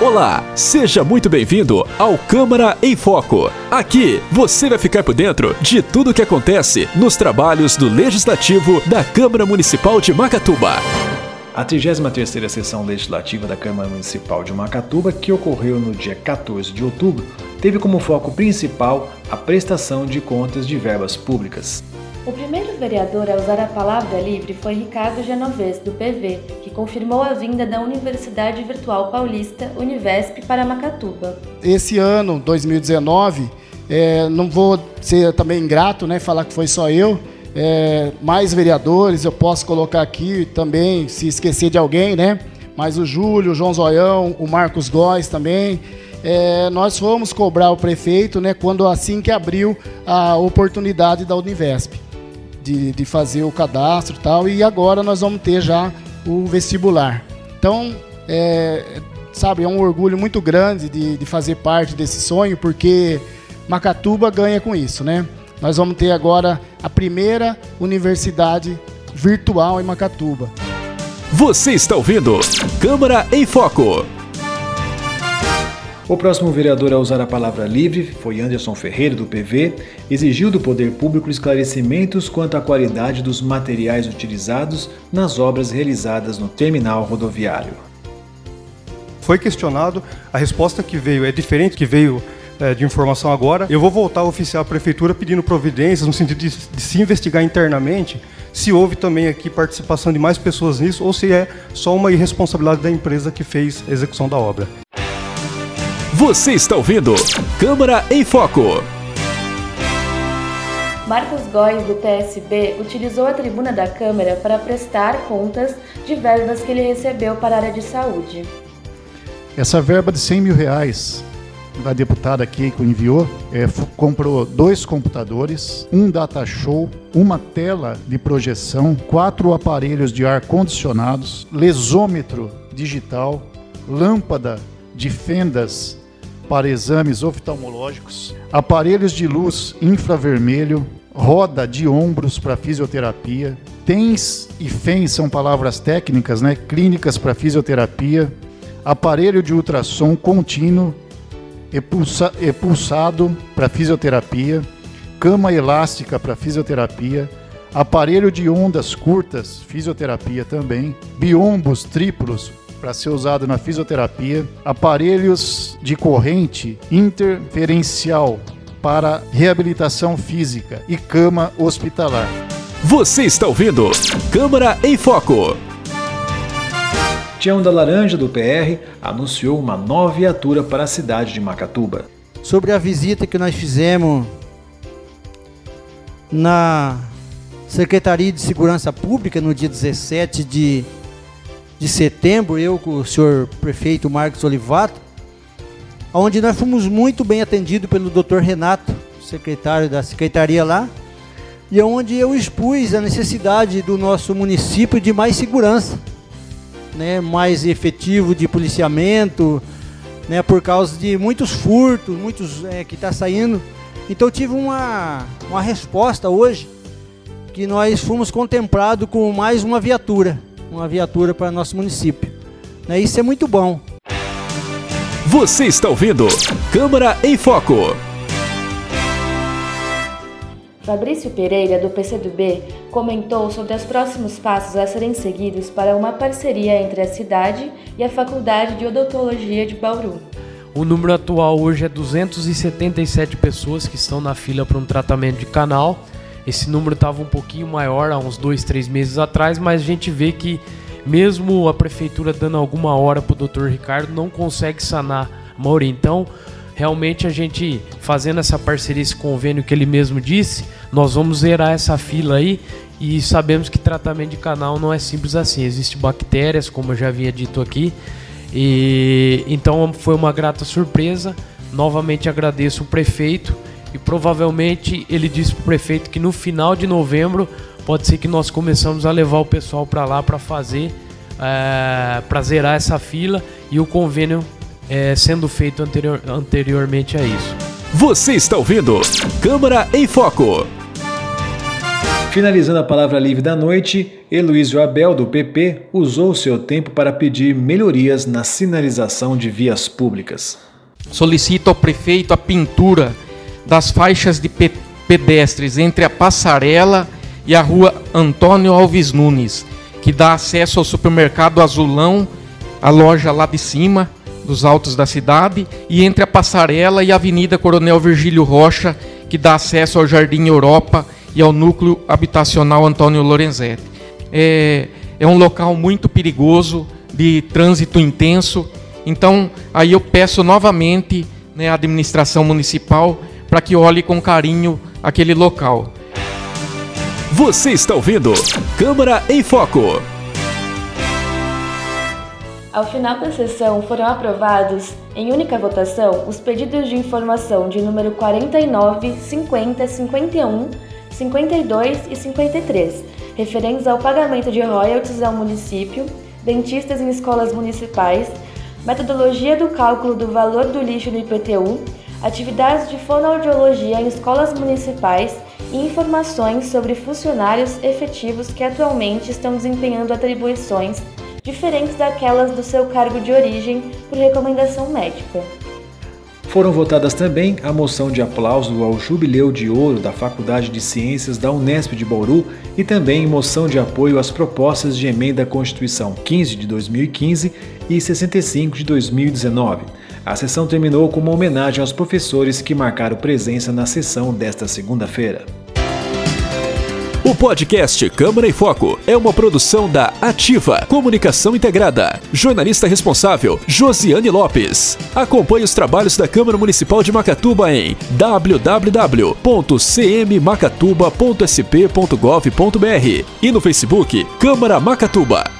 Olá, seja muito bem-vindo ao Câmara em Foco. Aqui você vai ficar por dentro de tudo o que acontece nos trabalhos do Legislativo da Câmara Municipal de Macatuba. A 33ª sessão legislativa da Câmara Municipal de Macatuba, que ocorreu no dia 14 de outubro, teve como foco principal a prestação de contas de verbas públicas. O primeiro vereador a usar a palavra livre foi Ricardo Genovese, do PV, confirmou a vinda da Universidade Virtual Paulista, Univesp, para Macatuba. Esse ano, 2019, é, não vou ser também ingrato, né, falar que foi só eu, é, mais vereadores, eu posso colocar aqui também, se esquecer de alguém, né? Mas o Júlio, o João Zoião, o Marcos Góes também. É, nós fomos cobrar o prefeito, né, quando assim que abriu a oportunidade da Univesp de, de fazer o cadastro e tal, e agora nós vamos ter já o vestibular. Então, é, sabe, é um orgulho muito grande de, de fazer parte desse sonho, porque Macatuba ganha com isso, né? Nós vamos ter agora a primeira universidade virtual em Macatuba. Você está ouvindo Câmara em Foco. O próximo vereador a usar a palavra livre foi Anderson Ferreira, do PV, exigiu do poder público esclarecimentos quanto à qualidade dos materiais utilizados nas obras realizadas no terminal rodoviário. Foi questionado, a resposta que veio é diferente que veio é, de informação agora. Eu vou voltar a oficiar a prefeitura pedindo providências no sentido de, de se investigar internamente se houve também aqui participação de mais pessoas nisso ou se é só uma irresponsabilidade da empresa que fez a execução da obra. Você está ouvindo Câmara em Foco. Marcos Góes, do PSB, utilizou a tribuna da Câmara para prestar contas de verbas que ele recebeu para a área de saúde. Essa verba de 100 mil reais da deputada aqui que enviou, é, comprou dois computadores, um data show, uma tela de projeção, quatro aparelhos de ar condicionados, lesômetro digital, lâmpada de fendas para exames oftalmológicos, aparelhos de luz infravermelho, roda de ombros para fisioterapia, TENS e FENS são palavras técnicas, né? Clínicas para fisioterapia, aparelho de ultrassom contínuo e pulsado para fisioterapia, cama elástica para fisioterapia, aparelho de ondas curtas, fisioterapia também, biombos triplos para ser usado na fisioterapia, aparelhos de corrente interferencial para reabilitação física e cama hospitalar. Você está ouvindo Câmara em Foco. Tião da Laranja, do PR, anunciou uma nova viatura para a cidade de Macatuba. Sobre a visita que nós fizemos na Secretaria de Segurança Pública no dia 17 de de setembro, eu com o senhor prefeito Marcos Olivato, onde nós fomos muito bem atendidos pelo Dr. Renato, secretário da secretaria lá, e onde eu expus a necessidade do nosso município de mais segurança, né, mais efetivo de policiamento, né, por causa de muitos furtos, muitos é, que está saindo. Então tive uma, uma resposta hoje que nós fomos contemplados com mais uma viatura uma viatura para nosso município. Né? Isso é muito bom. Você está ouvindo Câmara em Foco. Fabrício Pereira, do PCdoB, comentou sobre os próximos passos a serem seguidos para uma parceria entre a cidade e a Faculdade de Odontologia de Bauru. O número atual hoje é 277 pessoas que estão na fila para um tratamento de canal esse número estava um pouquinho maior há uns dois, três meses atrás, mas a gente vê que mesmo a prefeitura dando alguma hora para o Dr. Ricardo não consegue sanar a maioria. Então, realmente a gente fazendo essa parceria, esse convênio que ele mesmo disse, nós vamos zerar essa fila aí e sabemos que tratamento de canal não é simples assim. Existem bactérias, como eu já havia dito aqui. E então foi uma grata surpresa. Novamente agradeço o prefeito e provavelmente ele disse para o prefeito que no final de novembro pode ser que nós começamos a levar o pessoal para lá para fazer, é, para zerar essa fila e o convênio é, sendo feito anterior, anteriormente a isso. Você está ouvindo Câmara em Foco. Finalizando a palavra livre da noite, Heloísio Abel, do PP, usou seu tempo para pedir melhorias na sinalização de vias públicas. Solicito ao prefeito a pintura das faixas de pedestres entre a passarela e a rua Antônio Alves Nunes, que dá acesso ao supermercado Azulão, a loja lá de cima, dos altos da cidade, e entre a passarela e a Avenida Coronel Virgílio Rocha, que dá acesso ao Jardim Europa e ao núcleo habitacional Antônio Lorenzetti. É, é um local muito perigoso, de trânsito intenso, então aí eu peço novamente né, à administração municipal para que olhe com carinho aquele local. Você está ouvindo Câmara em Foco. Ao final da sessão, foram aprovados, em única votação, os pedidos de informação de número 49, 50, 51, 52 e 53, referentes ao pagamento de royalties ao município, dentistas em escolas municipais, metodologia do cálculo do valor do lixo no IPTU, atividades de fonoaudiologia em escolas municipais e informações sobre funcionários efetivos que atualmente estão desempenhando atribuições diferentes daquelas do seu cargo de origem por recomendação médica. Foram votadas também a moção de aplauso ao Jubileu de Ouro da Faculdade de Ciências da Unesp de Bauru e também moção de apoio às propostas de emenda à Constituição 15 de 2015 e 65 de 2019. A sessão terminou com uma homenagem aos professores que marcaram presença na sessão desta segunda-feira. O podcast Câmara em Foco é uma produção da Ativa Comunicação Integrada. Jornalista responsável, Josiane Lopes. Acompanhe os trabalhos da Câmara Municipal de Macatuba em www.cmmacatuba.sp.gov.br e no Facebook Câmara Macatuba.